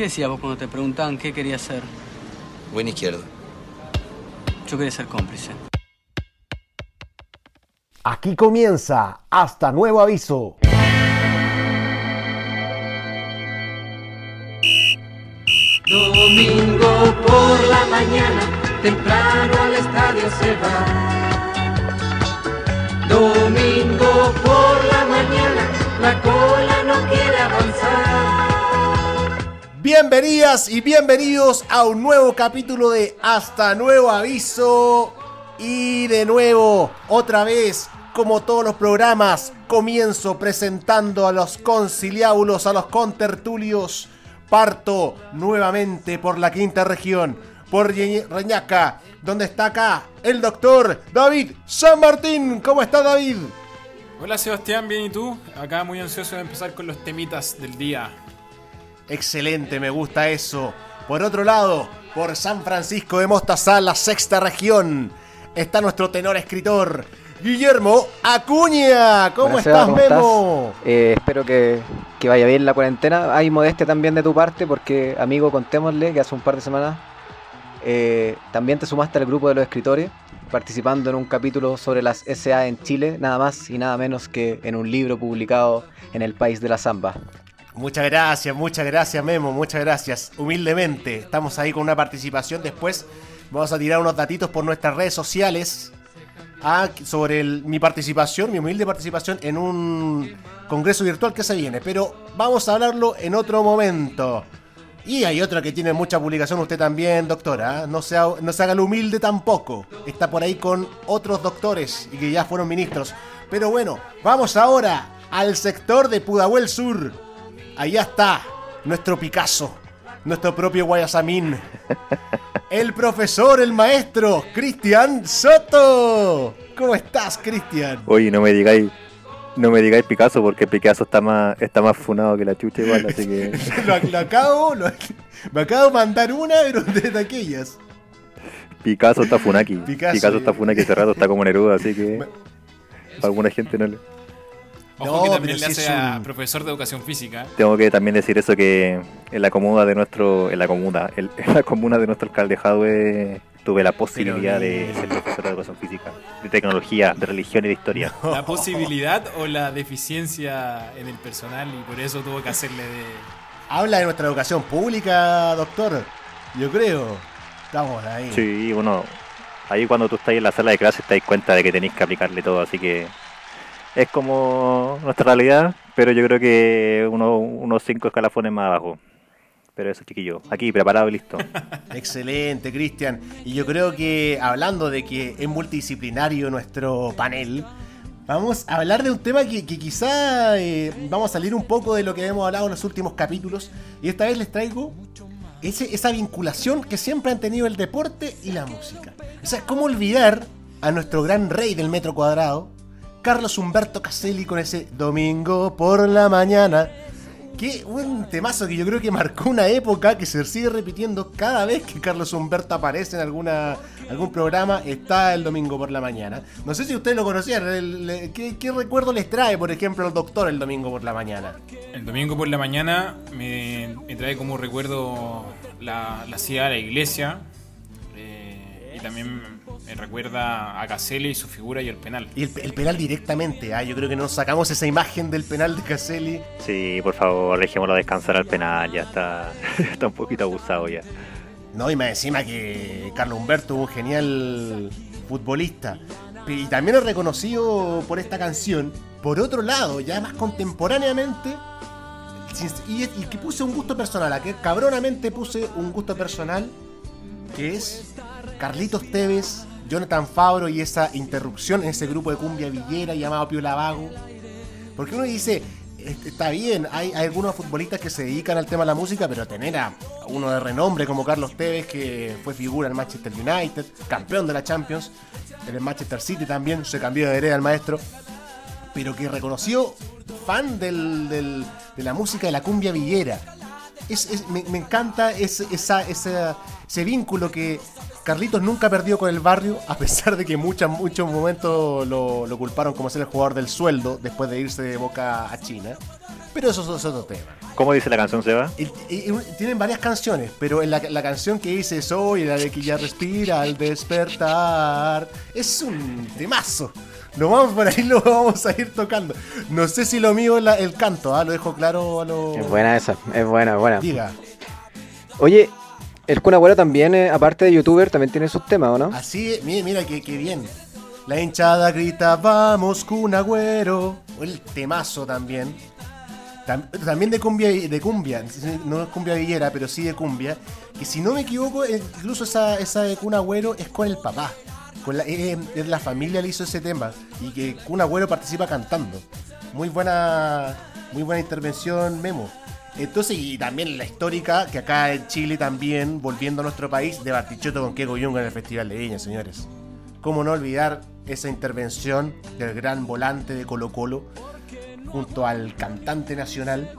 ¿Qué decías vos cuando te preguntaban qué querías ser? Buen izquierdo. Yo quería ser cómplice. Aquí comienza Hasta Nuevo Aviso. Domingo por la mañana, temprano al estadio se va. Domingo por la mañana, la cola no quiere avanzar. Bienvenidas y bienvenidos a un nuevo capítulo de Hasta Nuevo Aviso. Y de nuevo, otra vez, como todos los programas, comienzo presentando a los conciliábulos, a los contertulios. Parto nuevamente por la quinta región, por Reñaca, donde está acá el doctor David San Martín. ¿Cómo está David? Hola Sebastián, bien y tú? Acá muy ansioso de empezar con los temitas del día. Excelente, me gusta eso. Por otro lado, por San Francisco de Mostazal, la sexta región, está nuestro tenor escritor, Guillermo Acuña. ¿Cómo Buenas, Seba, estás, Memo? Eh, espero que, que vaya bien la cuarentena. Hay modestia también de tu parte, porque, amigo, contémosle que hace un par de semanas eh, también te sumaste al grupo de los escritores, participando en un capítulo sobre las SA en Chile, nada más y nada menos que en un libro publicado en el país de la Zamba. Muchas gracias, muchas gracias, Memo, muchas gracias. Humildemente, estamos ahí con una participación. Después vamos a tirar unos datitos por nuestras redes sociales ah, sobre el- mi participación, mi humilde participación en un congreso virtual que se viene. Pero vamos a hablarlo en otro momento. Y hay otra que tiene mucha publicación, usted también, doctora. ¿ah? No, se ha- no se haga lo humilde tampoco. Está por ahí con otros doctores y que ya fueron ministros. Pero bueno, vamos ahora al sector de Pudahuel Sur. Allá está nuestro Picasso, nuestro propio Guayasamín. El profesor, el maestro, Cristian Soto. ¿Cómo estás, Cristian? Oye, no me digáis, no me digáis Picasso porque Picasso está más, está más funado que la chucha igual, así que Lo, lo acabo, lo- me acabo de mandar una, pero de aquellas. Picasso está funaki. Picasso, Picasso, está funaki hace rato, está como Neruda, así que para alguna gente no le... Ojo No, que también pero le hace es a un- profesor de educación física. Tengo que también decir eso que en la comuna de nuestro, en la comuna, en la comuna de nuestro alcalde Jadwe tuve la posibilidad de bien. ser profesor de educación física, de tecnología, de religión y de historia. La posibilidad o la deficiencia en el personal y por eso tuvo que hacerle de... Habla de nuestra educación pública, doctor. Yo creo. Estamos ahí. Sí, bueno, ahí cuando tú estás en la sala de clases te das cuenta de que tenéis que aplicarle todo, así que es como nuestra realidad, pero yo creo que uno, unos cinco escalafones más abajo. Pero eso, chiquillo, aquí preparado y listo. Excelente, Cristian. Y yo creo que hablando de que es multidisciplinario nuestro panel, vamos a hablar de un tema que, quizá eh, vamos a salir un poco de lo que hemos hablado en los últimos capítulos. Y esta vez les traigo ese- esa vinculación que siempre han tenido el deporte y la música. O sea, ¿cómo olvidar a nuestro gran rey del metro cuadrado, Carlos Humberto Caselli, con ese domingo por la mañana? Que un temazo que yo creo que marcó una época que se sigue repitiendo cada vez que Carlos Humberto aparece en alguna, algún programa, está el domingo por la mañana. No sé si ustedes lo conocían, ¿qué, qué recuerdo les trae, por ejemplo, el doctor el domingo por la mañana? El domingo por la mañana me, trae como recuerdo la, la ciudad la iglesia eh, y también me recuerda a Caselli y su figura y el penal. Y el, el penal directamente, ah, yo creo que nos sacamos esa imagen del penal de Caselli. Sí, por favor, dejémoslo descansar al penal, ya está, está un poquito abusado ya. No, y más encima que Carlos Humberto, un genial futbolista. Y también es reconocido por esta canción. Por otro lado, ya más contemporáneamente, y, y que puse un gusto personal, a que cabronamente puse un gusto personal, que es Carlitos Tevez, Jonathan Fabro y esa interrupción en ese grupo de cumbia villera llamado Piola Vago. Porque uno dice, "Est- está bien, hay, algunos futbolistas que se dedican al tema de la música, pero tener a uno de renombre como Carlos Tevez, que fue figura en Manchester United, campeón de la Champions, en el Manchester City también, se cambió de vereda al maestro, pero que reconoció fan del- del- de la música de la cumbia villera. Es- me, encanta ese, ese vínculo que Carlitos nunca perdió con el barrio, a pesar de que muchas, muchos momentos lo, lo culparon como ser el jugador del sueldo después de irse de Boca a China. Pero eso, es otro tema. ¿Cómo dice la canción, Seba? Y- y- y tienen varias canciones, pero en la, la canción que dice Soy, la de que ya respira al despertar, es un temazo. Lo vamos por ahí, lo vamos a ir tocando. No sé si lo mío es la- el canto, ¿ah? lo dejo claro a lo. Es buena esa, es buena, es buena. Diga, Oye, el Kun Agüero también, eh, aparte de youtuber, también tiene sus temas, ¿o no? así, mira, mira que, que bien. La hinchada grita, vamos, Kun Agüero. El temazo también. Tam- También de cumbia, de cumbia, no es cumbia villera, pero sí de cumbia. Que si no me equivoco, eh, incluso esa, esa de Kun Agüero es con el papá. Con la, eh, eh, la familia le hizo ese tema. Y que Kun Agüero participa cantando. Muy buena, muy buena intervención, Memo. Entonces, y también la histórica, que acá en Chile también, volviendo a nuestro país, de Bartichotto con Keiko Yunga en el Festival de Viña, señores. ¿Cómo no olvidar esa intervención del gran volante de Colo Colo junto al cantante nacional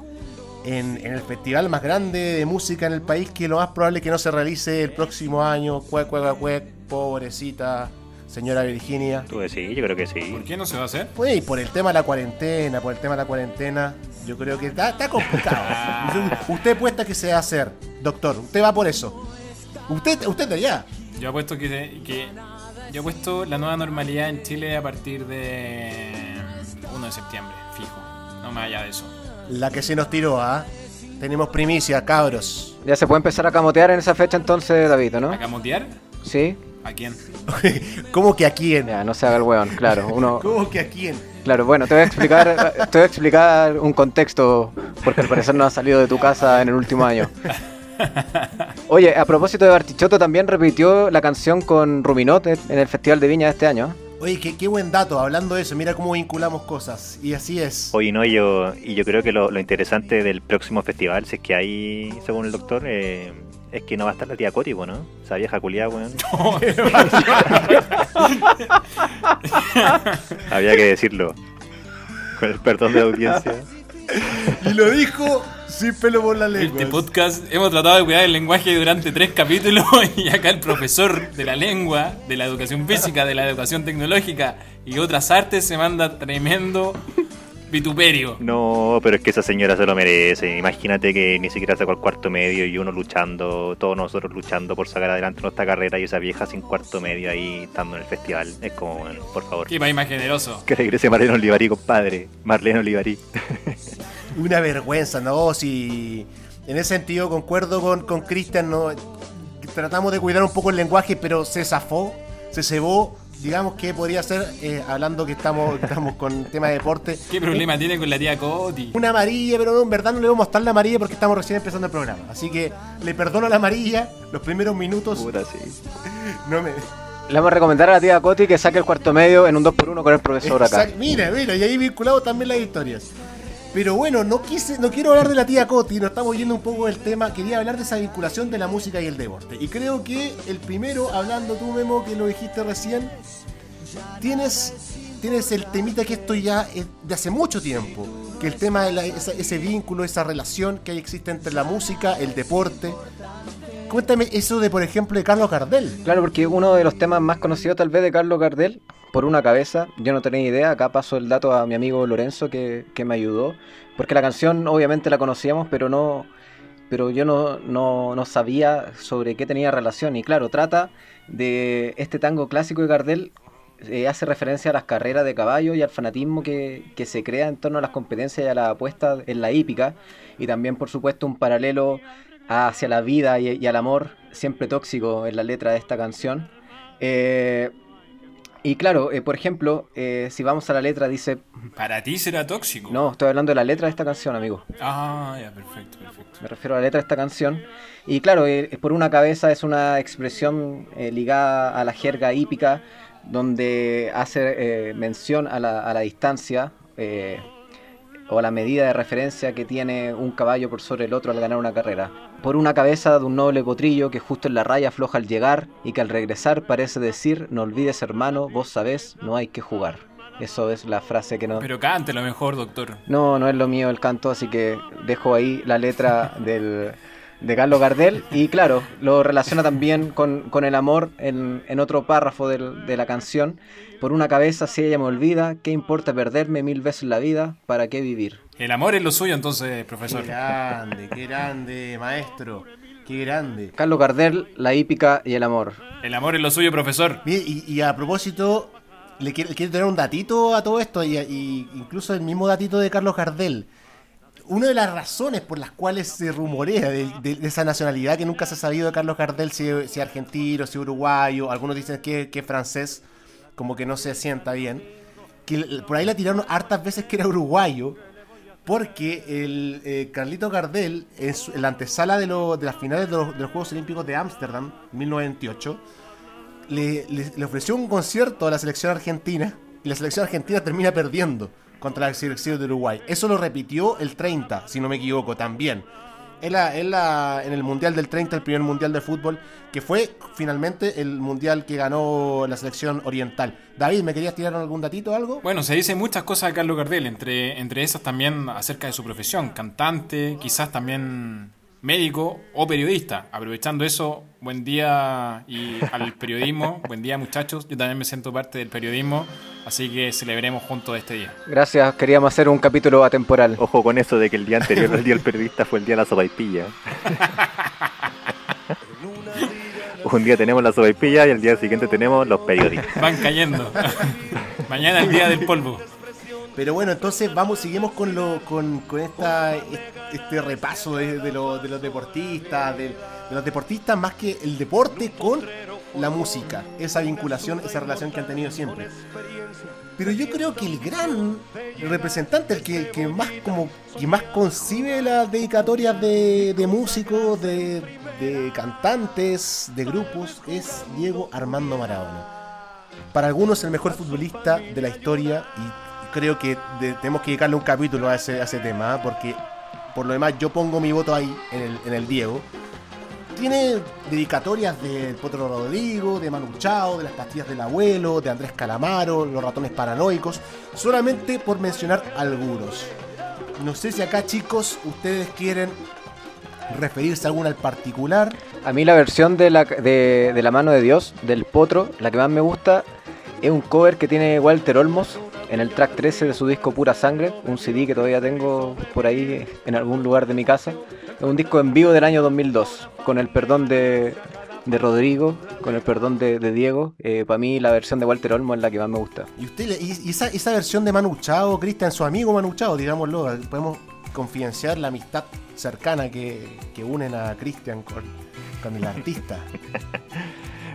en, en el festival más grande de música en el país que lo más probable es que no se realice el próximo año. Cuec, cuec, cuec, pobrecita señora Virginia. Tú decís, yo creo que sí. ¿Por qué no se va a hacer? Pues y por el tema de la cuarentena, por el tema de la cuarentena, yo creo que está, está complicado. usted puesta que se va a hacer, doctor, usted va por eso. Usted, usted de allá. Yo apuesto que, se- que yo apuesto la nueva normalidad en Chile a partir de 1 de septiembre, fijo. No más allá de eso. La que se nos tiró, ¿ah? Tenemos primicia, cabros. Ya se puede empezar a camotear en esa fecha entonces, David, ¿no? ¿A camotear? Sí. ¿A quién? ¿Cómo que a quién? Ya, no se haga el weón, claro. Uno, ¿Cómo que a quién? claro, bueno, te voy a explicar, te voy a explicar un contexto, porque al parecer no has salido de tu casa en el último año. Oye, a propósito de Bartichotto, también repitió la canción con Ruminote en el Festival de Viña de este año. Oye, qué, qué buen dato, hablando de eso, mira cómo vinculamos cosas. Y así es. Oye, no, yo, y yo creo que lo, lo interesante del próximo festival, si es que hay, según el doctor, eh, es que no va a estar la tía Coti, ¿no? Esa vieja culiada, weón. Había que decirlo. Con el perdón de la audiencia. Y lo dijo sin pelo por la lengua. Este podcast hemos tratado de cuidar el lenguaje durante tres capítulos y acá el profesor de la lengua, de la educación física, de la educación tecnológica y otras artes se manda tremendo vituperio. No, pero es que esa señora se lo merece. Imagínate que ni siquiera sacó el cuarto medio y uno luchando, todos nosotros luchando por sacar adelante nuestra carrera y esa vieja sin cuarto medio ahí estando en el festival. Es como, bueno, por favor. Qué país más generoso. Que regrese Marlene Olivarí, compadre. Marlene Olivarí. Una vergüenza, ¿no? Si en ese sentido concuerdo con, con Cristian, ¿no? Tratamos de cuidar un poco el lenguaje, pero se zafó, se cebó. Digamos que podría ser, eh, hablando que estamos, estamos con tema de deporte. ¿Qué problema tiene con la tía Coti? Una amarilla, pero no, en verdad no le vamos a mostrar la amarilla porque estamos recién empezando el programa. Así que le perdono la amarilla, los primeros minutos. Puta, sí. No me. Le vamos a recomendar a la tía Coti que saque el cuarto medio en un 2x1 con el profesor acá. Mira, mira, y ahí vinculado también las historias. Pero bueno, no quise, no quiero hablar de la tía Coti, nos estamos yendo un poco del tema. Quería hablar de esa vinculación de la música y el deporte. Y creo que el primero, hablando tú, Memo, que lo dijiste recién, tienes, tienes el temita que esto ya es de hace mucho tiempo. Que el tema de ese vínculo, esa relación que existe entre la música, el deporte. Cuéntame eso de, por ejemplo, de Carlos Gardel. Claro, porque uno de los temas más conocidos tal vez de Carlos Gardel, por una cabeza, yo no tenía idea, acá paso el dato a mi amigo Lorenzo que, que me ayudó, porque la canción obviamente la conocíamos, pero no pero yo no, no, no sabía sobre qué tenía relación. Y claro, trata de este tango clásico de Gardel, eh, hace referencia a las carreras de caballo y al fanatismo que, que se crea en torno a las competencias y a la apuesta en la hípica, y también por supuesto un paralelo hacia la vida y, y al amor, siempre tóxico en la letra de esta canción. Eh, y claro, eh, por ejemplo, eh, si vamos a la letra, dice. Para ti será tóxico. No, estoy hablando de la letra de esta canción, amigo. Ah, ya, perfecto, perfecto. Me refiero a la letra de esta canción. Y claro, eh, por una cabeza es una expresión eh, ligada a la jerga hípica, donde hace eh, mención a la, a la distancia o la medida de referencia que tiene un caballo por sobre el otro al ganar una carrera. Por una cabeza de un noble potrillo que justo en la raya afloja al llegar y que al regresar parece decir, no olvides hermano, vos sabés, no hay que jugar. Eso es la frase que no... Pero cante lo mejor, doctor. No, no es lo mío el canto, así que dejo ahí la letra del, de Carlos Gardel. Y claro, lo relaciona también con, con el amor en, en otro párrafo del- de la canción. Por una cabeza, si ella me olvida, ¿qué importa perderme mil veces la vida? ¿Para qué vivir? El amor es lo suyo, entonces, Qué profesor. grande, qué grande, maestro. Qué grande. Carlos Gardel, la hípica y el amor. El amor es lo suyo, profesor. Y, y a propósito, le quiero, quiero tener un datito a todo esto, y, y incluso el mismo datito de Carlos Gardel. Una de las razones por las cuales se rumorea de, de- de esa nacionalidad que nunca se ha sabido de Carlos Gardel, si, si es argentino, si uruguayo, algunos dicen que, es francés, como que no se sienta bien, que por ahí la tiraron hartas veces que era uruguayo, porque el eh, Carlito Gardel, en, su- en la antesala de, lo- de las finales de los, de los Juegos Olímpicos de Ámsterdam, 1998, le, le- le ofreció un concierto a la selección argentina y la selección argentina termina perdiendo contra la selección de Uruguay. Eso lo repitió el 30, si no me equivoco, también. En, la- en la- en el Mundial del 30, el primer Mundial de fútbol, que fue finalmente el Mundial que ganó la selección oriental. David, ¿me querías tirar algún datito o algo? Bueno, se dicen muchas cosas de Carlos Gardel, entre, entre esas también acerca de su profesión, cantante, quizás también médico o periodista. Aprovechando eso, buen día y al periodismo, buen día muchachos, yo también me siento parte del periodismo, así que celebremos juntos este día. Gracias, queríamos hacer un capítulo atemporal. Ojo con eso de que el día anterior al día del periodista fue el día de la sopaipilla. Un día tenemos la sopaipilla y el día siguiente tenemos los periodistas. Van cayendo. Mañana el día del polvo. Pero bueno, entonces vamos, seguimos con lo, con, con esta, este repaso de, de de los deportistas, de, los deportistas más que el deporte con la música, esa vinculación, esa relación que han tenido siempre. Pero yo creo que el gran representante, el que, que más como que más concibe las dedicatorias de, de músicos, de, de cantantes, de grupos, es Diego Armando Maradona para algunos el mejor futbolista de la historia y creo que de- tenemos que dedicarle un capítulo a ese, a ese tema, ¿eh? porque por lo demás yo pongo mi voto ahí en el, en el Diego. Tiene dedicatorias de Potro Rodrigo, de Manu Chao, de las pastillas del abuelo, de Andrés Calamaro, los ratones paranoicos, solamente por mencionar algunos. No sé si acá chicos ustedes quieren referirse a alguna al particular. A mí la versión de la, de, de la mano de Dios, del Potro, la que más me gusta, es un cover que tiene Walter Olmos en el track 13 de su disco Pura Sangre, un CD que todavía tengo por ahí en algún lugar de mi casa. Es un disco en vivo del año 2002, con el perdón de, de Rodrigo, con el perdón de, de Diego. Para mí la versión de Walter Olmos es la que más me gusta. Y usted y esa, esa versión de Manu Chao, Cristian, su amigo Manu Chao, digámoslo, podemos confidenciar la amistad cercana que, que unen a Cristian con, con el artista.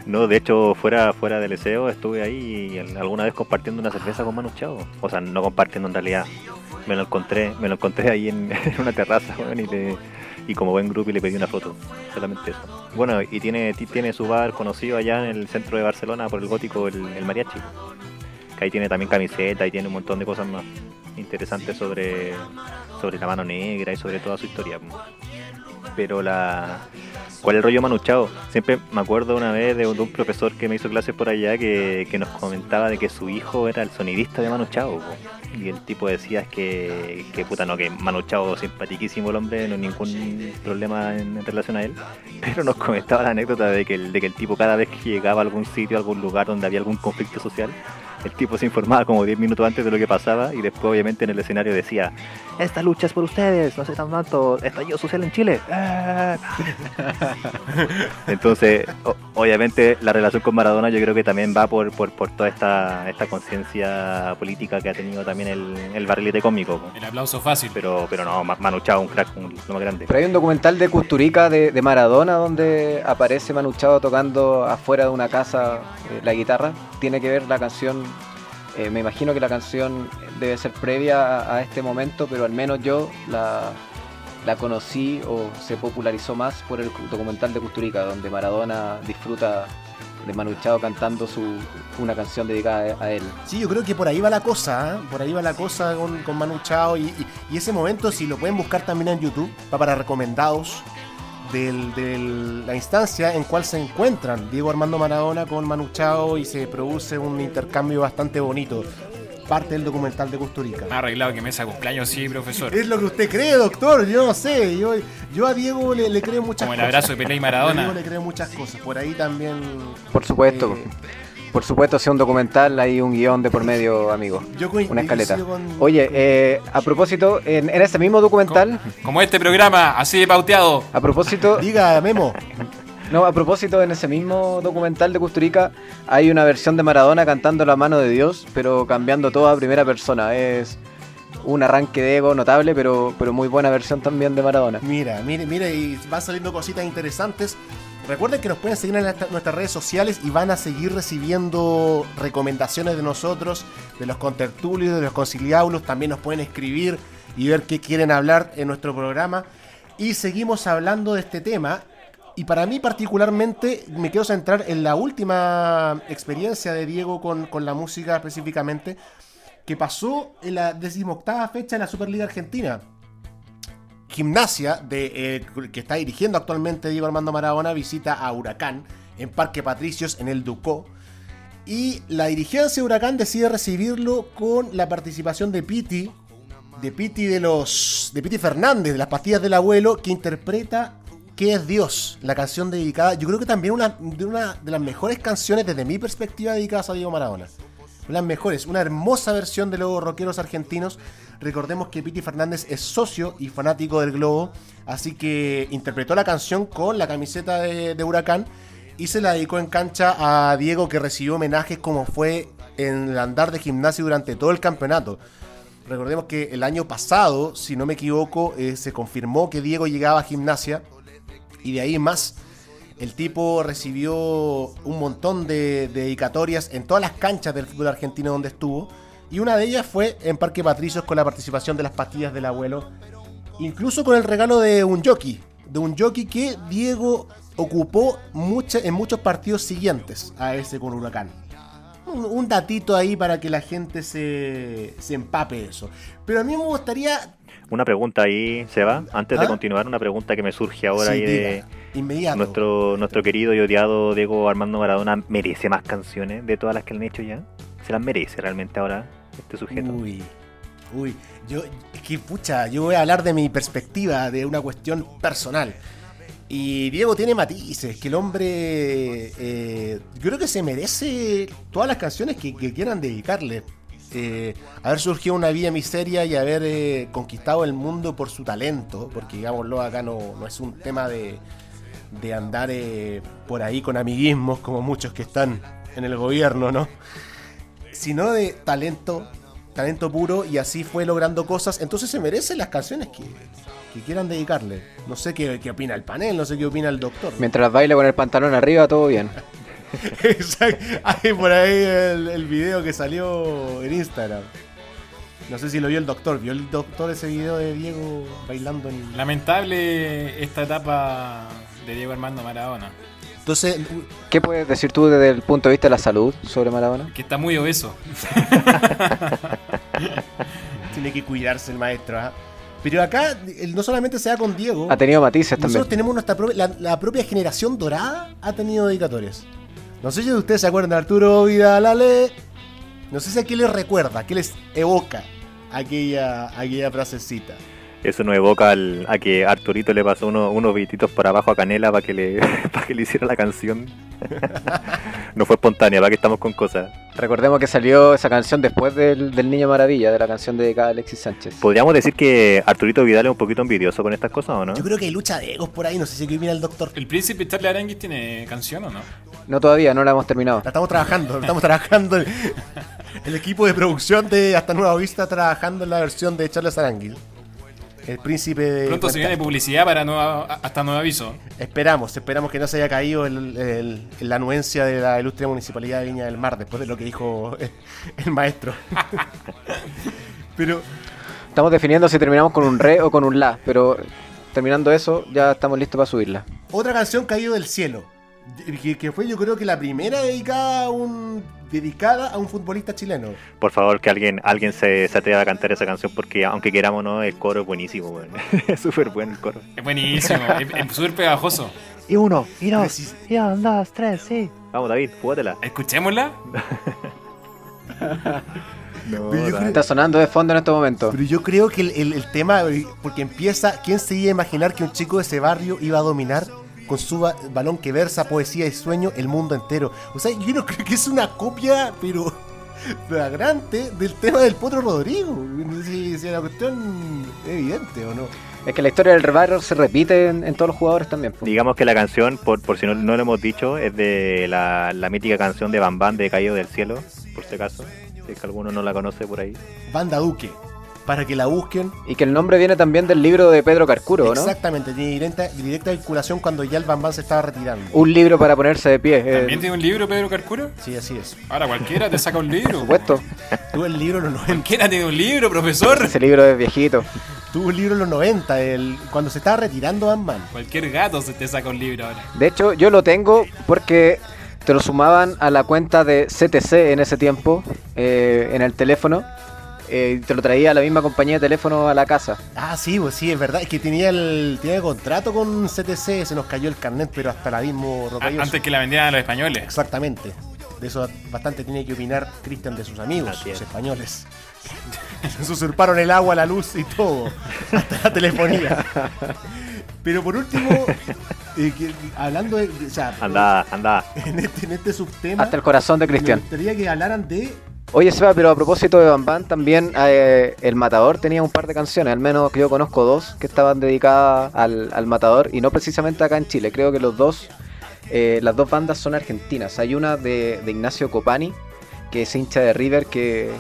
No, de hecho, fuera, fuera del SEO estuve ahí y alguna vez compartiendo una cerveza con Manu Chao. O sea, no compartiendo en realidad. Me lo encontré, me lo encontré ahí en, una terraza, weón, y, como buen grupo y le pedí una foto. Solamente eso. Bueno, y tiene, ti- tiene su bar conocido allá en el centro de Barcelona por el gótico, el, el mariachi. Que ahí tiene también camiseta y tiene un montón de cosas más interesantes sobre, sobre la mano negra y sobre toda su historia. Pero la, ¿Cuál es el rollo Manu Chao? Siempre me acuerdo una vez de un, profesor que me hizo clases por allá que, que nos comentaba de que su hijo era el sonidista de Manu Chao. po. Y el tipo decía que, que puta no, que Manu Chao simpatiquísimo el hombre, no ningún problema en, en relación a él. Pero nos comentaba la anécdota de que, el, de que el tipo cada vez que llegaba a algún sitio, a algún lugar donde había algún conflicto social, el tipo se informaba como 10 minutos antes de lo que pasaba y después obviamente en el escenario decía esta lucha es por ustedes, no sé tan tanto, estallido social en Chile. Entonces, obviamente la relación con Maradona yo creo que también va por, por, por toda esta, esta conciencia política que ha tenido también el, el barrilete cómico. El aplauso fácil. Pero, pero no, Ma- Manu Chao, un crack, un- lo más grande. Pero hay un documental de Custurica de, de Maradona donde aparece Manu Chao tocando afuera de una casa eh, la guitarra. Tiene que ver la canción, eh, me imagino que la canción debe ser previa a, a este momento, pero al menos yo la, la conocí o se popularizó más por el documental de Custurica, donde Maradona disfruta de Manu Chao cantando su, una canción dedicada a a él. Sí, yo creo que por ahí va la cosa, ¿eh? por ahí va la cosa con, con Manu Chao y, y- y ese momento, si lo pueden buscar también en YouTube, va para recomendados de la instancia en cual se encuentran Diego Armando Maradona con Manu Chao y se produce un intercambio bastante bonito. Parte del documental de Custurica. Me ha arreglado que mesa cumpleaños, sí, profesor. Es lo que usted cree, doctor. Yo no sé. Yo, yo a Diego le, le creo muchas Como el cosas. abrazo de Pelé y A Maradona. Diego le creo muchas cosas. Por ahí también. Por supuesto. eh, por supuesto, sea un documental, hay un guion de por medio, amigo. Yo Una escaleta. con- Oye, eh, a propósito, en, en ese mismo documental, Como este programa, así de pauteado. a propósito, Diga, Memo. no, a propósito, en ese mismo documental de Custurica hay una versión de Maradona cantando la mano de Dios, pero cambiando todo a primera persona. Es un arranque de ego notable, pero, pero muy buena versión también de Maradona. Mira, mire, mire, y van saliendo cositas interesantes. Recuerden que nos pueden seguir en nuestra- nuestras redes sociales y van a seguir recibiendo recomendaciones de nosotros, de los contertulios, de los conciliábulos. También nos pueden escribir y ver qué quieren hablar en nuestro programa. Y seguimos hablando de este tema. Y para mí particularmente me quiero centrar en la última experiencia de Diego con, con la música específicamente, que pasó en la decimoctava fecha de la Superliga Argentina. Gimnasia, de, eh, que está dirigiendo actualmente Diego Armando Maradona, visita a Huracán en Parque Patricios, en el Ducó. Y la dirigencia de Huracán decide recibirlo con la participación de Piti, de Piti de los. de Piti Fernández, de las pastillas del abuelo, que interpreta ¿Qué es Dios? La canción dedicada. Yo creo que también una de una de las mejores canciones desde mi perspectiva dedicadas a Diego Maradona. Las mejores, una hermosa versión de los rockeros argentinos. Recordemos que Piti Fernández es socio y fanático del Globo, así que interpretó la canción con la camiseta de, Huracán y se la dedicó en cancha a Diego que recibió homenajes como fue en el andar de gimnasio durante todo el campeonato. Recordemos que el año pasado, si no me equivoco, eh, se confirmó que Diego llegaba a gimnasia y de ahí más el tipo recibió un montón de, de dedicatorias en todas las canchas del fútbol argentino donde estuvo. Y una de ellas fue en Parque Patricios con la participación de las pastillas del abuelo. Incluso con el regalo de un jockey. De un jockey que Diego ocupó en muchos partidos siguientes a ese con Huracán. Un, un datito ahí para que la gente se, se empape de eso. Pero a mí me gustaría... Una pregunta ahí, Seba, antes ¿Ah? de continuar, una pregunta que me surge ahora Sí, ahí de inmediato. nuestro, nuestro querido y odiado Diego Armando Maradona, ¿merece más canciones de todas las que le han hecho ya? ¿Se las merece realmente ahora este sujeto? Uy, uy, yo, es que pucha, yo voy a hablar de mi perspectiva, de una cuestión personal. Y Diego tiene matices, que el hombre, eh, creo que se merece todas las canciones que, que quieran dedicarle. Eh, haber surgido una vida miseria y haber eh, conquistado el mundo por su talento, porque digámoslo acá no, no es un tema de, de andar eh, por ahí con amiguismos como muchos que están en el gobierno, ¿no? sino de talento, talento puro y así fue logrando cosas. Entonces se merecen las canciones que, que quieran dedicarle. No sé qué, qué opina el panel, no sé qué opina el doctor. Mientras baila con el pantalón arriba, todo bien. Exacto. Hay por ahí el, el video que salió en Instagram. No sé si lo vio el doctor. ¿Vio el doctor ese video de Diego bailando en... Lamentable esta etapa de Diego Armando Maradona, Entonces, ¿Qué puedes decir tú desde el punto de vista de la salud sobre Maradona? que está muy obeso. tiene que cuidarse el maestro. ¿ah? Pero acá él no solamente se da con Diego. Ha tenido matices también. Nosotros tenemos nuestra propia, la, la propia generación dorada ha tenido dedicatorias. No sé si ustedes se acuerdan de Arturo Vidal Ale. No sé si a qué les recuerda, a qué les evoca aquella, aquella frasecita. Eso nos evoca al- a que Arturito le pasó uno- unos billetitos por abajo a Canela para que le para que le hiciera la canción. no fue espontánea, para que estamos con cosas. Recordemos que salió esa canción después del, del Niño Maravilla, de la canción dedicada a Alexis Sánchez. ¿Podríamos decir que Arturito Vidal es un poquito envidioso con estas cosas o no? Yo creo que hay lucha de egos por ahí, no sé si qué opina el doctor. ¿El príncipe Charlie Aranguis tiene canción o no? No todavía, no la hemos terminado. La estamos trabajando, estamos trabajando. El, el equipo de producción de Hasta Nueva Vista trabajando en la versión de Charles Aranguil. El príncipe de. Pronto se viene publicidad para nueva, hasta nuevo aviso. Esperamos, esperamos que no se haya caído el- el- la anuencia de la ilustre municipalidad de Viña del Mar después de lo que dijo el maestro. Pero Estamos definiendo si terminamos con un re o con un la, pero terminando eso, ya estamos listos para subirla. otra canción caído del cielo, que, que fue yo creo que la primera dedicada a un dedicada a un futbolista chileno. Por favor, que alguien alguien se, se atreva a cantar esa canción porque aunque queramos no, el coro es buenísimo, weón. es súper bueno el coro. Es buenísimo, es, súper pegajoso. Y uno, y Precis- y un, dos, tres, sí. Vamos David, jugátela. Escuchémosla. No, Pero yo creo- Está sonando de fondo en estos momentos. Pero yo creo que el, el- el tema, porque empieza, ¿quién se iba a imaginar que un chico de ese barrio iba a dominar con su ba- balón que versa poesía y sueño el mundo entero. O sea, yo no creo que es una copia, pero flagrante del tema del Potro Rodrigo. No sé Si, si la cuestión es evidente o no. Es que la historia del rebarro se repite en, en todos los jugadores también. po. Digamos que la canción, por, por si no, no lo hemos dicho, es de la, la mítica canción de Bam Bam de Caído del Cielo, por si acaso. Si es que alguno no la conoce por ahí. Banda Duque. Para que la busquen. Y que el nombre viene también del libro de Pedro Carcuro, ¿no? Exactamente, tiene directa, directa vinculación cuando ya el Bambán se estaba retirando. Un libro para ponerse de pie. eh, ¿También tiene un libro Pedro Carcuro? Sí, así es. Ahora cualquiera te saca un libro. por supuesto. Tuvo el libro en los 90. Cualquiera tiene un libro, profesor. Ese libro es viejito. Tuvo un libro en los 90, el, cuando se estaba retirando Bambán. Cualquier gato se te saca un libro ahora. De hecho, yo lo tengo porque te lo sumaban a la cuenta de CTC en ese tiempo, eh, en el teléfono. Eh, te lo traía la misma compañía de teléfono a la casa. Ah, sí, pues sí, es verdad. Es que tenía el, tenía el contrato con CTC, se nos cayó el carnet, pero hasta el abismo A- rocalloso. Antes que la vendieran a los españoles. Exactamente. De eso bastante tiene que opinar Cristian de sus amigos, los es. españoles. Se usurparon el agua, la luz y todo. Hasta la telefonía. Pero por último, eh, que- hablando de. O sea, Anda, anda. en este, en este subtema. Hasta el corazón de Cristian. Me gustaría que hablaran de. Oye, Seba, pero a propósito de Bam Bam, también eh, el Matador tenía un par de canciones, al menos que yo conozco dos, que estaban dedicadas al, al Matador, y no precisamente acá en Chile. Creo que los dos, eh, las dos bandas son argentinas. Hay una de, de Ignacio Copani, que es hincha de River, que,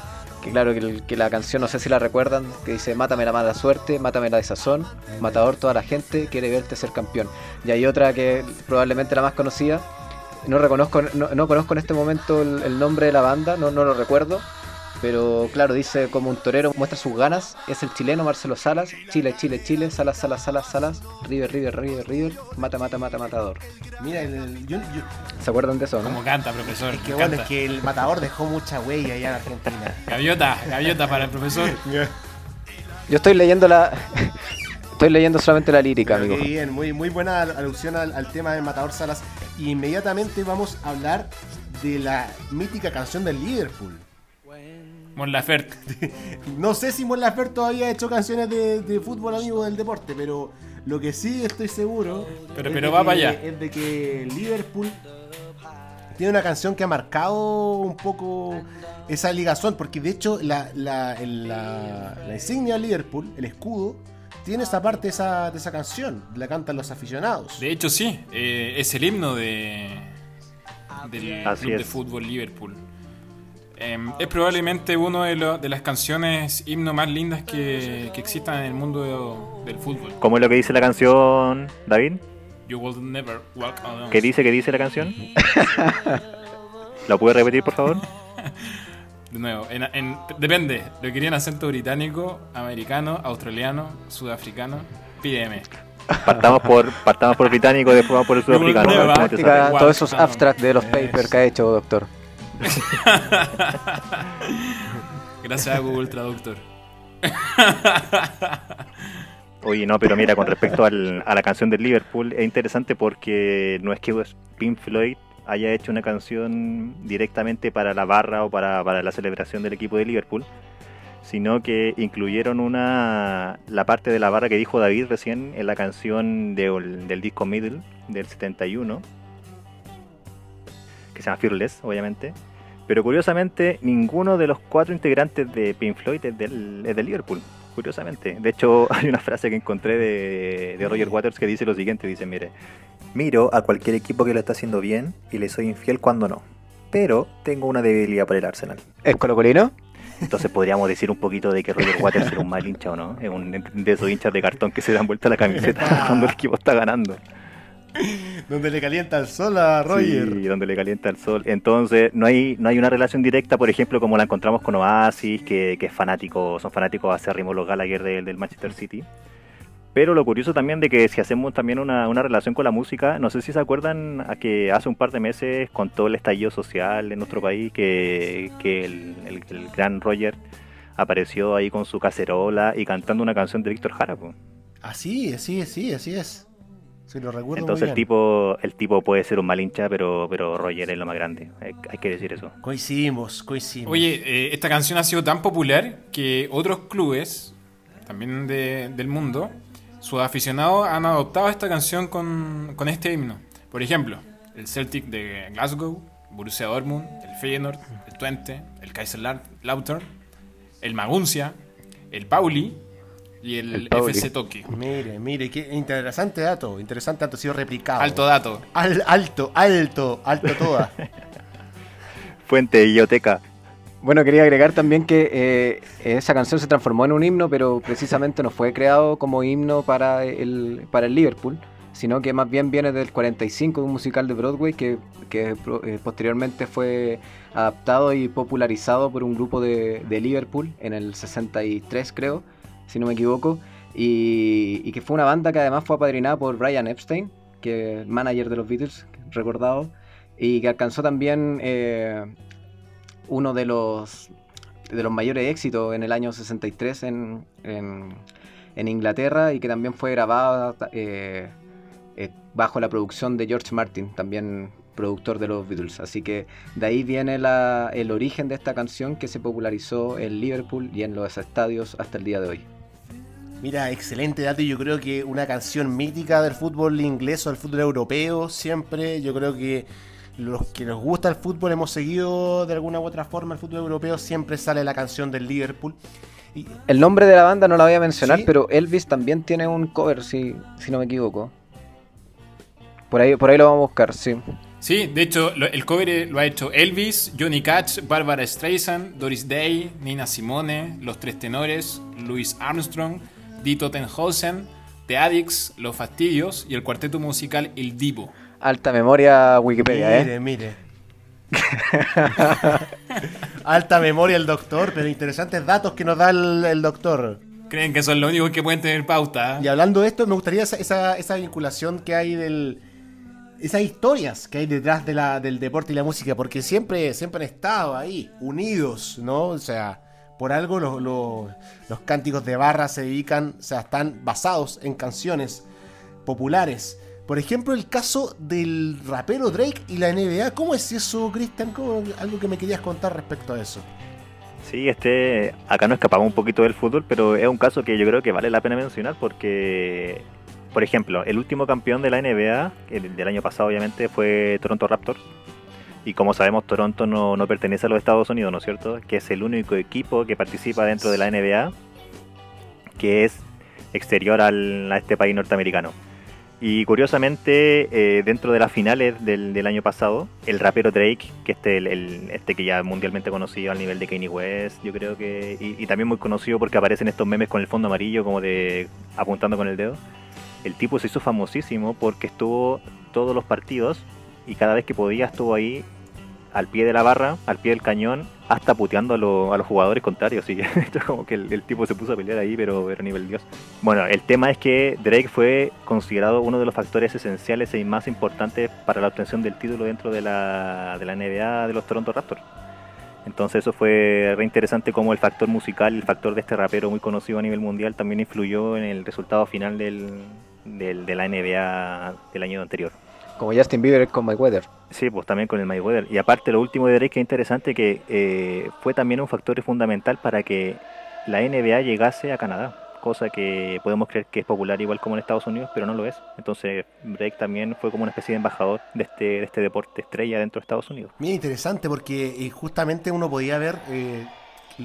que claro, que, que la canción, no sé si la recuerdan, que dice, mátame la mala suerte, mátame la desazón, Matador toda la gente quiere verte ser campeón. Y hay otra que probablemente la más conocida, no reconozco, no, no conozco en este momento el, el nombre de la banda, no, no lo recuerdo. Pero claro, dice como un torero muestra sus ganas, es el chileno Marcelo Salas, Chile, Chile, Chile, Salas, Salas, Salas, Salas, River, River, River, River, mata, mata, mata, matador. Mira, el- el- yo, yo- ¿Se acuerdan de eso, no? Como canta, profesor. es que bueno, es que el matador dejó mucha huella allá en Argentina. Gaviota, gaviota para el profesor. Yo estoy leyendo la... estoy leyendo solamente la lírica, Pero amigo. bien, muy, muy buena al- alusión al, al tema del Matador Salas. Inmediatamente vamos a hablar de la mítica canción del Liverpool. Mon Laferte. No sé si Mon Laferte todavía ha hecho canciones de, de fútbol amigo del deporte, pero lo que sí estoy seguro Pero- es pero de va que- para allá. es de que Liverpool tiene una canción que ha marcado un poco esa ligazón, porque de hecho la, la, la- la insignia de Liverpool, el escudo, tiene esa parte de esa, de esa canción, la cantan los aficionados. De hecho, sí, eh, es el himno de, del Así club de fútbol Liverpool. Em, es probablemente una de, de las canciones himno más lindas que, que existan en el mundo de- del fútbol. ¿Cómo es lo que dice la canción, David? You will never walk alone. ¿Qué dice que dice la canción? ¿Lo puede repetir, por favor? De nuevo, en- en- depende. Lo querían acento británico, americano, australiano, sudafricano. Pídeme. Partamos por, partamos por británico, después vamos por el sudafricano. Sale. todos esos abstracts de los papers que ha hecho, doctor. Gracias a Google Traductor. Oye, no, pero mira, con respecto al- a la canción del Liverpool, es interesante porque no es que Pink Floyd haya hecho una canción directamente para la barra o para, para la celebración del equipo de Liverpool, sino que incluyeron una la parte de la barra que dijo David recién en la canción de- del disco Middle del 71, que se llama Fearless, obviamente. Pero curiosamente, ninguno de los cuatro integrantes de Pink Floyd es del, es del Liverpool. Curiosamente. De hecho, hay una frase que encontré de, de Roger Waters que dice lo siguiente. Dice, mire, Miro a cualquier equipo que lo está haciendo bien y le soy infiel cuando no. Pero tengo una debilidad por el Arsenal. ¿Es colocolino? entonces podríamos decir un poquito de que Roger Waters era un mal hincha o no. Es un de esos hinchas de cartón que se dan vuelta la camiseta cuando el equipo está ganando. Donde le calienta el sol a Roger. Sí, donde le calienta el sol. Entonces, no hay, no hay una relación directa, por ejemplo, como la encontramos con Oasis, que, que es fanático, son fanáticos acérrimos los Gallagher del, del Manchester City. Pero lo curioso también de que si hacemos también una, una relación con la música, no sé si se acuerdan a que hace un par de meses con todo el estallido social en nuestro país, que, que el, el- el gran Roger apareció ahí con su cacerola y cantando una canción de Víctor Jara. po. Así, así, así, así es. Sí, lo recuerdo Entonces muy el bien. tipo, el tipo puede ser un mal hincha, pero, pero Roger es lo más grande. Hay, hay que decir eso. Coincidimos, coincidimos. Oye, eh, esta canción ha sido tan popular que otros clubes, también de- del mundo, sus aficionados han adoptado esta canción con, con este himno. Por ejemplo, el Celtic de Glasgow, Borussia Dortmund, el Feyenoord, el Twente, el Kaiserslautern, el Maguncia, el Pauli y el, El Pauli. FC Tokio. Mire, mire, qué interesante dato. Interesante dato, ha sido replicado. Alto dato. Al- alto, alto, alto toda. Fuente Guilloteca. Bueno, quería agregar también que eh, esa canción se transformó en un himno, pero precisamente no fue creado como himno para el, para el Liverpool, sino que más bien viene del 45 de un musical de Broadway que, que pro- eh, posteriormente fue adaptado y popularizado por un grupo de, de Liverpool en el 63, creo, si no me equivoco, y, que fue una banda que además fue apadrinada por Brian Epstein, que es manager de los Beatles, recordado, y que alcanzó también eh, uno de los, de los mayores éxitos en el año 63 en, en, en Inglaterra y que también fue grabada eh, eh, bajo la producción de George Martin, también productor de los Beatles. Así que de ahí viene la- el origen de esta canción que se popularizó en Liverpool y en los estadios hasta el día de hoy. Mira, excelente dato. Yo creo que una canción mítica del fútbol inglés o del fútbol europeo, siempre. Yo creo que los que nos gusta el fútbol, hemos seguido de alguna u otra forma el fútbol europeo, siempre sale la canción del Liverpool. Y El nombre de la banda no la voy a mencionar, Sí. pero Elvis también tiene un cover, si, si no me equivoco. Por ahí, por ahí lo vamos a buscar, sí. Sí, de hecho, lo- el cover eh, lo ha hecho Elvis, Johnny Cash, Barbara Streisand, Doris Day, Nina Simone, Los Tres Tenores, Louis Armstrong, Dito Tenhausen, The Addicts, Los Fastidios y el cuarteto musical El Divo. Alta memoria Wikipedia, mire, ¿eh? mire. Alta memoria el doctor, pero interesantes datos que nos da el, el doctor. Creen que son los únicos que pueden tener pauta. ¿eh? Y hablando de esto, me gustaría esa, esa, esa vinculación que hay del. Esas historias que hay detrás de la, del deporte y la música, porque siempre, siempre han estado ahí, unidos, ¿no? O sea, por algo los, los, los cánticos de barra se dedican, o sea, están basados en canciones populares. Por ejemplo, el caso del rapero Drake y la NBA. ¿Cómo es eso, Cristian? ¿Cómo- Algo que me querías contar respecto a eso. Sí, este, acá nos escapamos un poquito del fútbol, pero es un caso que yo creo que vale la pena mencionar porque, por ejemplo, el último campeón de la NBA, el del año pasado obviamente, fue Toronto Raptors. Y como sabemos, Toronto no, no pertenece a los Estados Unidos, ¿no es cierto? Que es el único equipo que participa dentro de la NBA que es exterior al- a este país norteamericano. Y curiosamente, eh, dentro de las finales del, año pasado, el rapero Drake, que este, el, este que ya mundialmente conocido al nivel de Kanye West, yo creo que, y, y también muy conocido porque aparecen estos memes con el fondo amarillo, como de apuntando con el dedo. El tipo se hizo famosísimo porque estuvo todos los partidos y cada vez que podía estuvo ahí al pie de la barra, al pie del cañón, hasta puteando a, lo- a los jugadores contrarios. Y esto es como que el, el tipo se puso a pelear ahí, pero, pero nivel dios. Bueno, el tema es que Drake fue considerado uno de los factores esenciales y más importantes para la obtención del título dentro de la, de la NBA de los Toronto Raptors. Entonces eso fue re interesante como el factor musical, el factor de este rapero muy conocido a nivel mundial también influyó en el resultado final del, del- de la NBA del año anterior. Como Justin Bieber con Mayweather. Sí, pues también con el Mayweather. Y aparte, lo último de Drake que es interesante que eh, fue también un factor fundamental para que la NBA llegase a Canadá. Cosa que podemos creer que es popular igual como en Estados Unidos, pero no lo es. Entonces, Drake también fue como una especie de embajador de este, de este deporte estrella dentro de Estados Unidos. Bien interesante porque eh, justamente uno podía ver eh,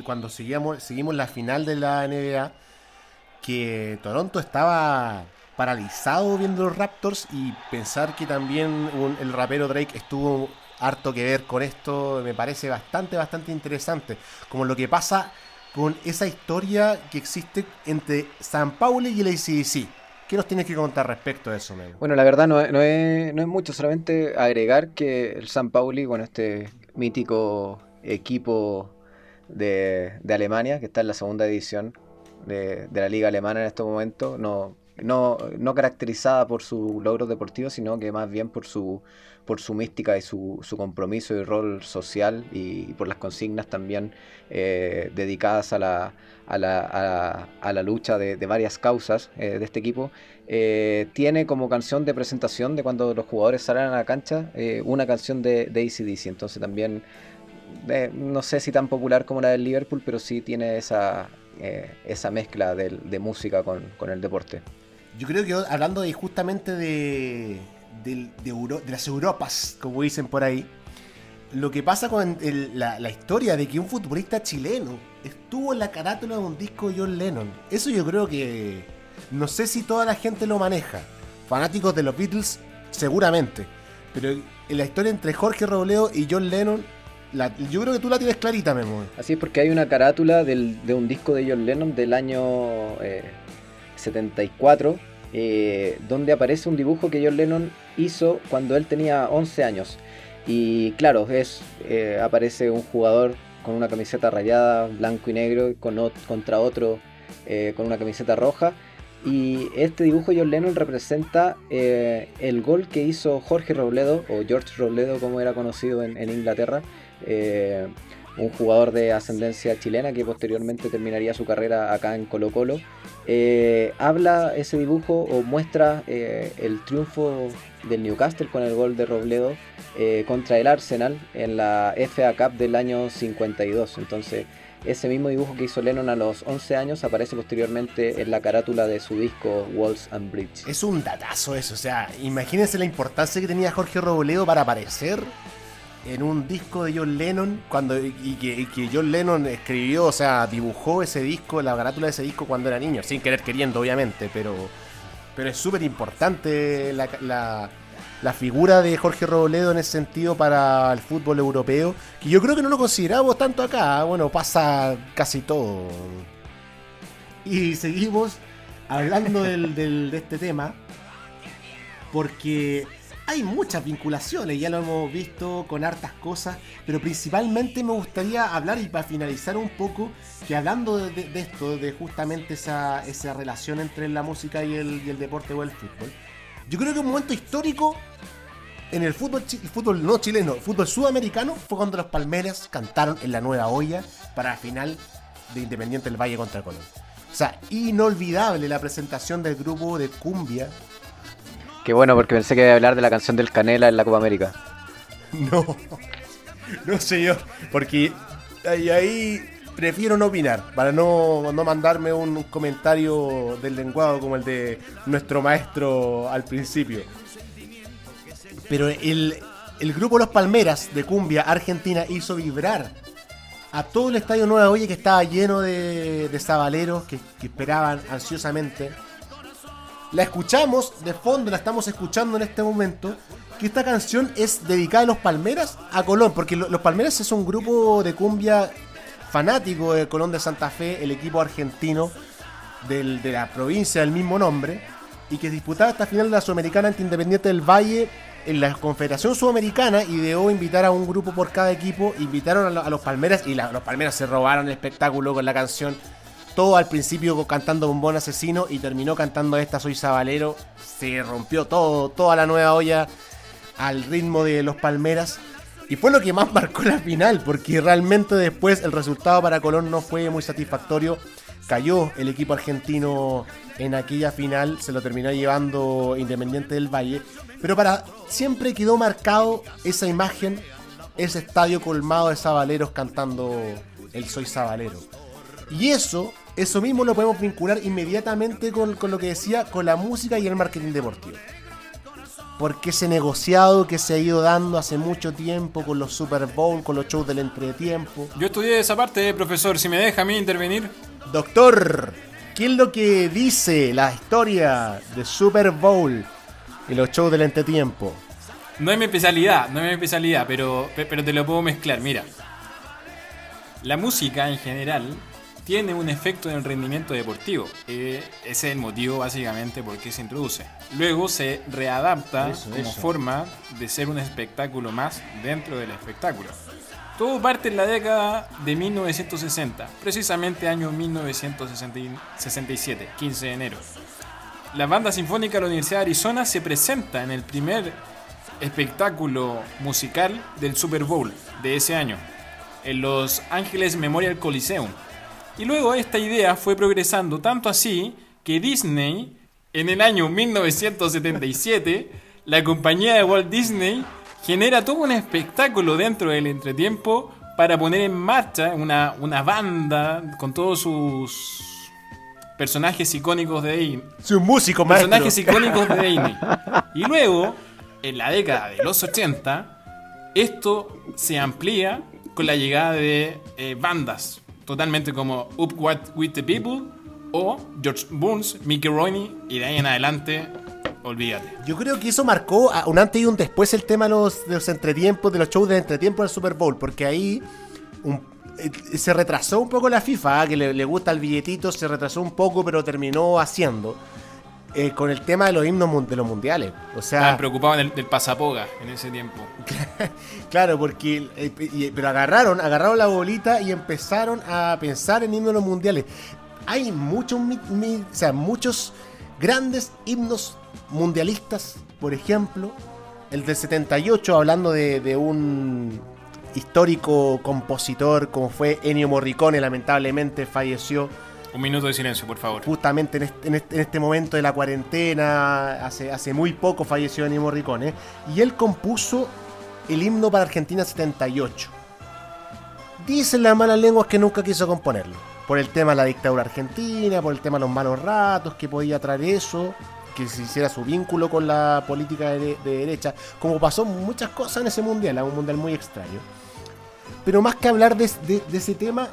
cuando seguíamos, seguimos la final de la NBA que Toronto estaba paralizado viendo los Raptors y pensar que también el rapero Drake estuvo harto que ver con esto me parece bastante, bastante interesante. Como lo que pasa con esa historia que existe entre San Paulo y el ACDC. ¿Qué nos tienes que contar respecto a eso? Bueno, la verdad no, es- no es, no es mucho, solamente agregar que el San Pauli, bueno, este mítico equipo de, de Alemania, que está en la segunda edición de, de la liga alemana en este momento, no, no, no caracterizada por sus logros deportivos, sino que más bien por su, por su mística y su, su compromiso y rol social y, por las consignas también eh, dedicadas a la, a la, a la- a la lucha de, de varias causas eh, de este equipo eh, tiene como canción de presentación de cuando los jugadores salen a la cancha una canción de, de AC/DC. Entonces también, no sé si tan popular como la del Liverpool, pero sí tiene esa, esa mezcla del- de, música con, con el deporte. Yo creo que hablando de, justamente de, de, de las Europas, como dicen por ahí, lo que pasa con la, la historia de que un futbolista chileno estuvo en la carátula de un disco de John Lennon. Eso yo creo que no sé si toda la gente lo maneja. Fanáticos de los Beatles, seguramente. Pero en la historia entre Jorge Robledo y John Lennon, yo creo que tú la tienes clarita, Memo. Así es porque hay una carátula del- de un disco de John Lennon del año eh, 74, eh, donde aparece un dibujo que John Lennon hizo cuando él tenía 11 años. Y claro, es eh, aparece un jugador con una camiseta rayada, blanco y negro, con contra otro eh, con una camiseta roja. Y este dibujo John Lennon representa el gol que hizo Jorge Robledo, o George Robledo como era conocido en, Inglaterra, un jugador de ascendencia chilena que posteriormente terminaría su carrera acá en Colo Colo. Eh, habla ese dibujo o muestra eh, el triunfo del Newcastle con el gol de Robledo eh, contra el Arsenal en la FA Cup del año 52. Entonces, ese mismo dibujo que hizo Lennon a los 11 años aparece posteriormente en la carátula de su disco Walls and Bridge. Es un datazo eso, o sea, imagínense la importancia que tenía Jorge Robledo para aparecer en un disco de John Lennon cuando y que, John Lennon escribió, o sea, dibujó ese disco, la carátula de ese disco cuando era niño, sin querer queriendo, obviamente, pero pero es súper importante la, la- la figura de Jorge Robledo en ese sentido para el fútbol europeo, que yo creo que no lo consideramos tanto acá, bueno, pasa casi todo. Y seguimos hablando del- del- de este tema, porque hay muchas vinculaciones, ya lo hemos visto con hartas cosas, pero principalmente me gustaría hablar y para finalizar un poco, que hablando de, de- esto, de justamente esa, relación entre la música y el, deporte o el fútbol, yo creo que un momento histórico en el fútbol, fútbol no chileno, fútbol sudamericano, fue cuando los Palmeras cantaron en la nueva olla para la final de Independiente del Valle contra Colón. O sea, inolvidable la presentación del grupo de cumbia Qué bueno, porque pensé que iba a hablar de la canción del Canela en la Copa América. No, no señor, porque ahí, ahí prefiero no opinar, para no, no mandarme un comentario del lenguado como el de nuestro maestro al principio. Pero el, el grupo Los Palmeras de Cumbia Argentina hizo vibrar a todo el estadio Nueva Oye que estaba lleno de, de sabaleros que, que esperaban ansiosamente la escuchamos de fondo, la estamos escuchando en este momento. Que esta canción es dedicada a los Palmeras a Colón, porque lo- los Palmeras es un grupo de cumbia fanático de Colón de Santa Fe, el equipo argentino del- de la provincia del mismo nombre, y que disputaba esta final de la Sudamericana ante Independiente del Valle en la Confederación Sudamericana. Ideó invitar a un grupo por cada equipo, invitaron a los Palmeras y la- los Palmeras se robaron el espectáculo con la canción todo al principio cantando Bombón Asesino y terminó cantando esta Soy Sabalero. Se rompió todo, toda la nueva olla al ritmo de los Palmeras. Y fue lo que más marcó la final, porque realmente después el resultado para Colón no fue muy satisfactorio. Cayó el equipo argentino en aquella final, se lo terminó llevando Independiente del Valle. Pero para siempre quedó marcado esa imagen, ese estadio colmado de sabaleros cantando el Soy Sabalero. Y eso, eso mismo lo podemos vincular inmediatamente con, con lo que decía, con la música y el marketing deportivo. Porque ese negociado que se ha ido dando hace mucho tiempo con los Super Bowl, con los shows del entretiempo. Yo estudié esa parte, profesor. Si me deja a mí intervenir. Doctor, ¿qué es lo que dice la historia de Super Bowl y los shows del entretiempo? No es mi especialidad, no es mi especialidad, pero, pe- pero te lo puedo mezclar. Mira, la música en general tiene un efecto en el rendimiento deportivo. Eh, ese es el motivo básicamente por qué se introduce. Luego se readapta Eso, como eso. forma de ser un espectáculo más dentro del espectáculo. Todo parte en la década de 1960, precisamente año 1967, 15 de enero. La banda sinfónica de la Universidad de Arizona se presenta en el primer espectáculo musical del Super Bowl de ese año, en Los Ángeles Memorial Coliseum. Y luego esta idea fue progresando tanto así que Disney, en el año 1977, la compañía de Walt Disney genera todo un espectáculo dentro del entretiempo para poner en marcha una, una banda con todos sus personajes icónicos de Disney. Un músico, maestro. Personajes icónicos de Disney. Y luego, en la década de los 80, esto se amplía con la llegada de eh, bandas totalmente como Up What With The People o George Burns, Mickey Rooney y de ahí en adelante, olvídate. Yo creo que eso marcó un antes y un después el tema de los, de los entretiempos, de los shows de entretiempo del Super Bowl, porque ahí eh, se retrasó un poco la FIFA, ah, que le, le gusta el billetito, se retrasó un poco, pero terminó haciendo. Eh, con el tema de los himnos de los mundiales. O sea, Estaban preocupados del, del pasapoga en ese tiempo. Claro, porque eh, pero agarraron, agarraron la bolita y empezaron a pensar en himnos mundiales. Hay muchos, mi- mi- o sea, muchos grandes himnos mundialistas, por ejemplo, el del 78, hablando de, de un histórico compositor como fue Ennio Morricone, lamentablemente falleció Un minuto de silencio, por favor. justamente en este, en en momento de la cuarentena, hace, muy poco falleció Ennio Morricone, y él compuso el himno para Argentina 78. Dicen las malas lenguas que nunca quiso componerlo, por el tema de la dictadura argentina, por el tema de los malos ratos que podía traer eso, que se hiciera su vínculo con la política de, de derecha, como pasó muchas cosas en ese mundial, un mundial muy extraño. Pero más que hablar de ese tema,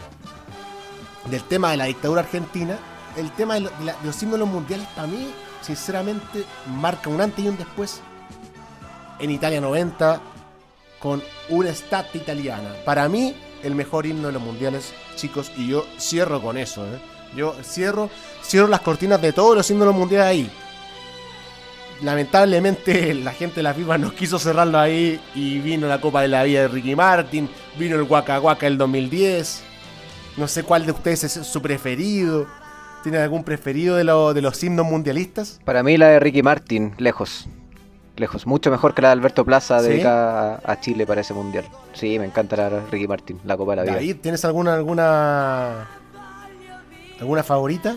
del tema de la dictadura argentina, el tema de, la- de los himnos de los mundiales, para mí, sinceramente, marca un antes y un después en Italia 90 con una estate italiana. Para mí, el mejor himno de los mundiales, chicos, y yo cierro con eso. ¿eh? Yo cierro, cierro las cortinas de todos los himnos mundiales ahí. Lamentablemente la gente de la FIFA no quiso cerrarlo ahí y vino la Copa de la Vida de Ricky Martin, vino el Waka Waka del 2010. No sé cuál de ustedes es su preferido. ¿Tienen algún preferido de, lo- de los himnos mundialistas? Para mí la de Ricky Martin, lejos. Lejos. Mucho mejor que la de Alberto Plaza ¿Sí? dedicada a, a Chile para ese mundial. Sí, me encanta la de Ricky Martin, la Copa de la Vida. David, ¿tienes alguna alguna alguna favorita?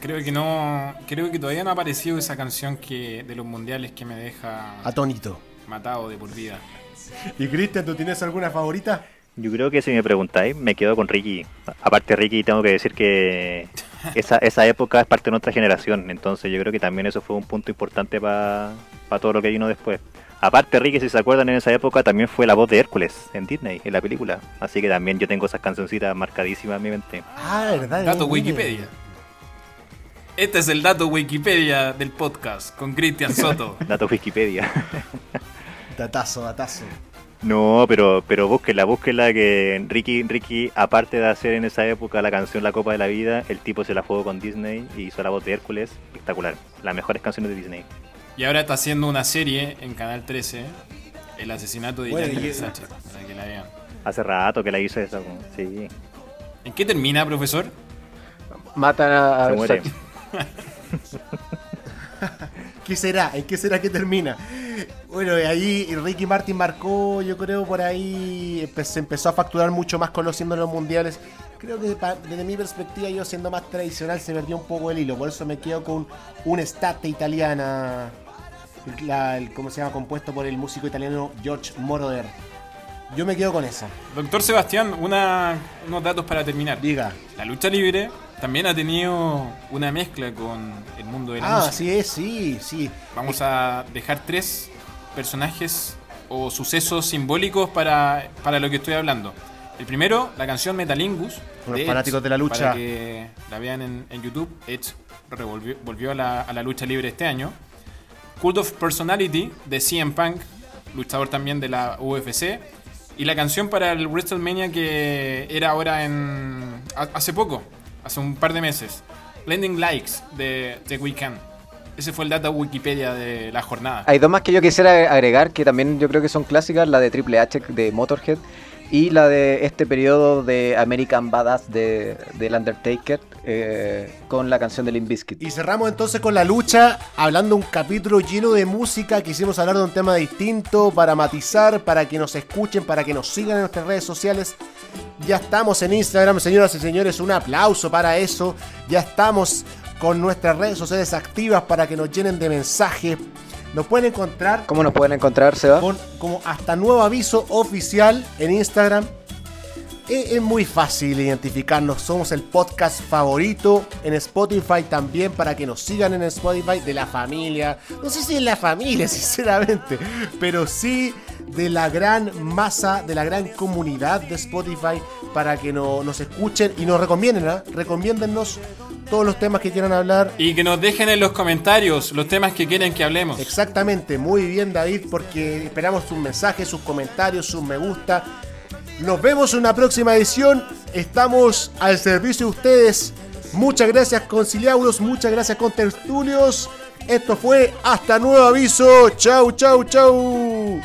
Creo que no. Creo que todavía no ha aparecido esa canción que de los mundiales que me deja Atónito. matado de por vida. ¿Y Cristian, tú tienes alguna favorita? Yo creo que si me preguntáis, me quedo con Ricky. Aparte, Ricky, tengo que decir que esa, esa época es parte de nuestra generación. Entonces, yo creo que también eso fue un punto importante para todo lo que vino después. Aparte, Ricky, si se acuerdan, en esa época también fue la voz de Hércules en Disney, en la película. Así que también yo tengo esas cancioncitas marcadísimas en mi mente. Ah, verdad. Dato. Wikipedia. Este es el dato Wikipedia del podcast con Cristian Soto. Datos Wikipedia. Datazo, datazo. No, pero pero búsquela, búsquela que Ricky, Ricky, aparte de hacer en esa época la canción La Copa de la Vida, el tipo se la jugó con Disney y hizo la voz de Hércules. Espectacular. Las mejores canciones de Disney. Y ahora está haciendo una serie en Canal 13, El asesinato de Bueno, Versace, para que la vean. Hace rato que la hizo esa. Sí, ¿En qué termina, profesor? Matan a, se muere. ¿Qué será? ¿En qué será que termina? Bueno, y ahí Ricky Martin marcó, yo creo, por ahí se empezó a facturar mucho más con los mundiales. Creo que desde mi perspectiva, yo siendo más tradicional, se perdió un poco el hilo. Por eso me quedo con un estate italiana, la, el- ¿cómo se llama? Compuesto por el músico italiano George Moroder. Yo me quedo con esa. Doctor Sebastián, una- unos datos para terminar. Diga. La lucha libre también ha tenido una mezcla con el mundo de la Ah, música. sí es, sí, sí. Vamos a dejar tres personajes o sucesos simbólicos para, para lo que estoy hablando. El primero, la canción Metalingus. Los Edge, fanáticos de la lucha. Para que la vean en, en YouTube. Edge revolvió, volvió a la, a la lucha libre este año. Cult of Personality de CM Punk, luchador también de la UFC. Y la canción para el WrestleMania que era ahora en. ha- hace poco, hace un par de meses. Blending Likes de The Weeknd. Ese fue el dato Wikipedia de la jornada. Hay dos más que yo quisiera agregar que también yo creo que son clásicas, la de Triple H de Motorhead y la de este periodo de American Badass de, del Undertaker eh, con la canción de Limp Bizkit. Y cerramos entonces con la lucha, hablando un capítulo lleno de música. Quisimos hablar de un tema distinto para matizar, para que nos escuchen, para que nos sigan en nuestras redes sociales. Ya estamos en Instagram, señoras y señores, un aplauso para eso. Ya estamos con nuestras redes sociales activas para que nos llenen de mensajes. Nos pueden encontrar ¿Cómo nos pueden encontrar, Seba? con como hasta nuevo aviso oficial en Instagram. es, es muy fácil identificarnos. Somos el podcast favorito en Spotify también para que nos sigan en Spotify de la familia. No sé si en la familia, sinceramente, pero sí de la gran masa, de la gran comunidad de Spotify para que no- nos escuchen y nos recomienden, ¿ah? recomiéndennos todos los temas que quieran hablar. Y que nos dejen en los comentarios los temas que quieren que hablemos. Exactamente, muy bien David, porque esperamos sus mensajes, sus comentarios, sus me gusta. Nos vemos en una próxima edición. Estamos al servicio de ustedes. Muchas gracias conciliauros, muchas gracias contertulios. Esto fue Hasta Nuevo Aviso. Chau, chau, chau.